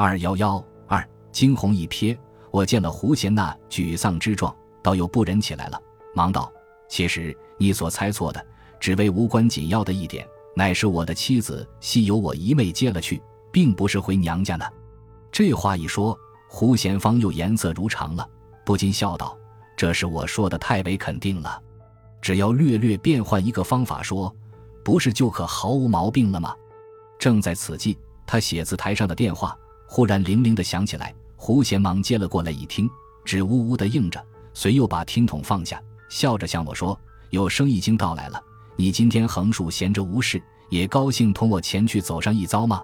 二幺幺二惊鸿一瞥，我见了胡贤那沮丧之状，倒又不忍起来了，忙道：“其实你所猜错的，只为无关紧要的一点，乃是我的妻子系由我姨妹接了去，并不是回娘家呢。”这话一说，胡贤方又颜色如常了，不禁笑道：“这是我说的太为肯定了。”只要略略变换一个方法说，不是就可毫无毛病了吗？正在此际，他写字台上的电话忽然铃铃的响起来。胡贤忙接了过来，一听，只呜呜的应着，随又把听筒放下，笑着向我说：“有生意经到来了，你今天横竖闲着无事，也高兴同我前去走上一遭吗？”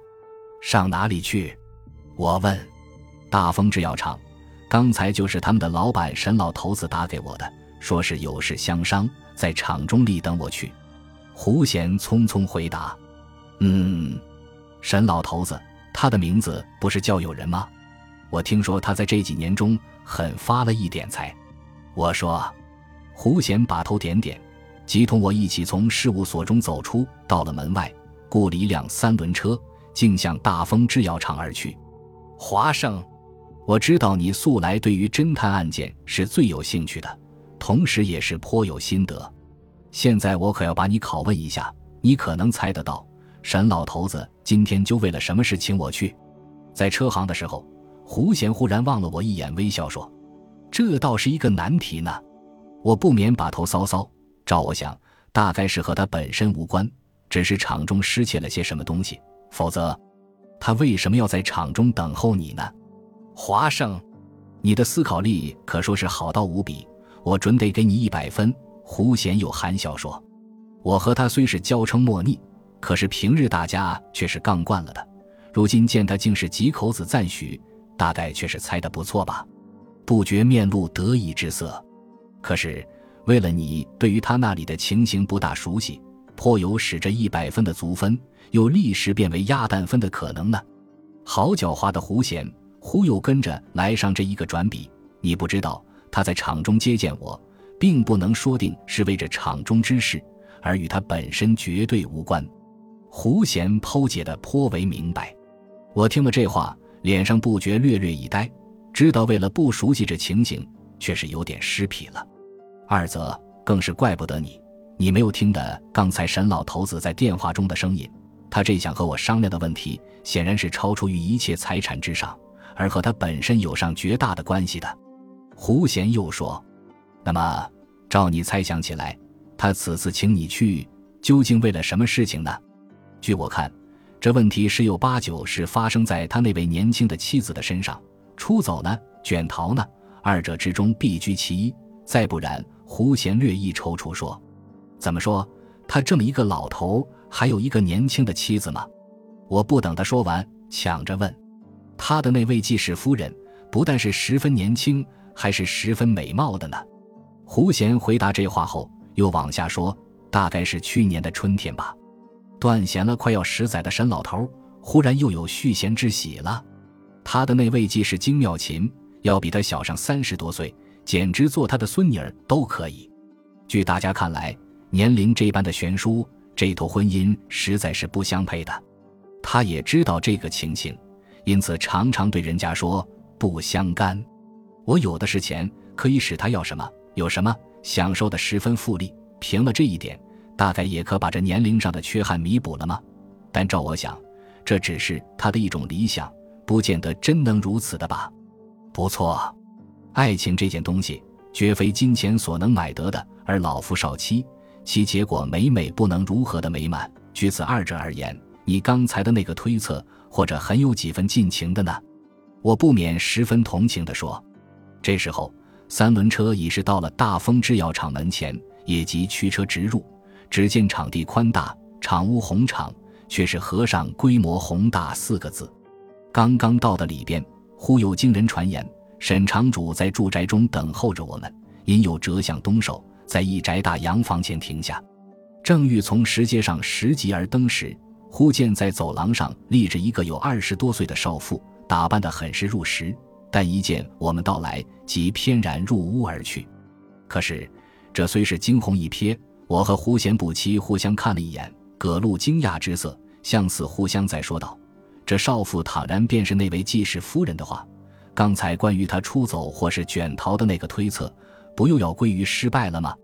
上哪里去？我问。大丰制药厂，刚才就是他们的老板沈老头子打给我的，说是有事相商。在场中立等我去。胡贤匆匆回答：“嗯，沈老头子，他的名字不是叫有人吗？我听说他在这几年中很发了一点财。”我说：“胡贤把头点点，即同我一起从事务所中走出，到了门外，雇了一辆三轮车，竟向大丰制药厂而去。”华生，我知道你素来对于侦探案件是最有兴趣的。同时也是颇有心得，现在我可要把你拷问一下，你可能猜得到，沈老头子今天就为了什么事请我去？在车行的时候，胡贤忽然望了我一眼，微笑说：“这倒是一个难题呢。”我不免把头搔搔，照我想，大概是和他本身无关，只是场中失窃了些什么东西，否则，他为什么要在场中等候你呢？华生，你的思考力可说是好到无比。我准得给你一百分。胡贤又含笑说：“我和他虽是交称莫逆，可是平日大家却是杠惯了的。如今见他竟是几口子赞许，大概却是猜得不错吧？”不觉面露得意之色。可是为了你对于他那里的情形不大熟悉，颇有使这一百分的足分又立时变为鸭蛋分的可能呢。好狡猾的胡贤，忽又跟着来上这一个转笔，你不知道。他在场中接见我，并不能说定是为着场中之事，而与他本身绝对无关。胡贤剖解的颇为明白，我听了这话，脸上不觉略略一呆，知道为了不熟悉这情景，却是有点失脾了。二则更是怪不得你，你没有听的刚才沈老头子在电话中的声音，他这想和我商量的问题，显然是超出于一切财产之上，而和他本身有上绝大的关系的。胡贤又说：“那么，照你猜想起来，他此次请你去，究竟为了什么事情呢？据我看，这问题十有八九是发生在他那位年轻的妻子的身上。出走呢，卷逃呢，二者之中必居其一。再不然，胡贤略一踌躇说：‘怎么说？他这么一个老头，还有一个年轻的妻子吗？’我不等他说完，抢着问：‘他的那位继室夫人，不但是十分年轻。’”还是十分美貌的呢。胡贤回答这话后，又往下说：“大概是去年的春天吧。”断弦了快要十载的沈老头，忽然又有续弦之喜了。他的那位既是金妙琴，要比他小上三十多岁，简直做他的孙女儿都可以。据大家看来，年龄这般的悬殊，这头婚姻实在是不相配的。他也知道这个情形，因此常常对人家说不相干。我有的是钱，可以使他要什么有什么，享受的十分富丽。凭了这一点，大概也可把这年龄上的缺憾弥补了吗？但照我想，这只是他的一种理想，不见得真能如此的吧。不错，爱情这件东西，绝非金钱所能买得的。而老夫少妻，其结果每每不能如何的美满。据此二者而言，你刚才的那个推测，或者很有几分近情的呢？我不免十分同情地说。这时候，三轮车已是到了大丰制药厂门前，也即驱车直入。只见场地宽大，场屋宏敞，却是和尚“规模宏大”四个字。刚刚到的里边，忽有惊人传言：沈厂主在住宅中等候着我们，因有折向东首，在一宅大洋房前停下。正欲从石阶上拾级而登时，忽见在走廊上立着一个有二十多岁的少妇，打扮得很是入时。但一见我们到来，即翩然入屋而去。可是，这虽是惊鸿一瞥，我和胡贤不期互相看了一眼，葛露惊讶之色，相似互相在说道：“这少妇倘然便是那位季氏夫人的话，刚才关于她出走或是卷逃的那个推测，不又要归于失败了吗？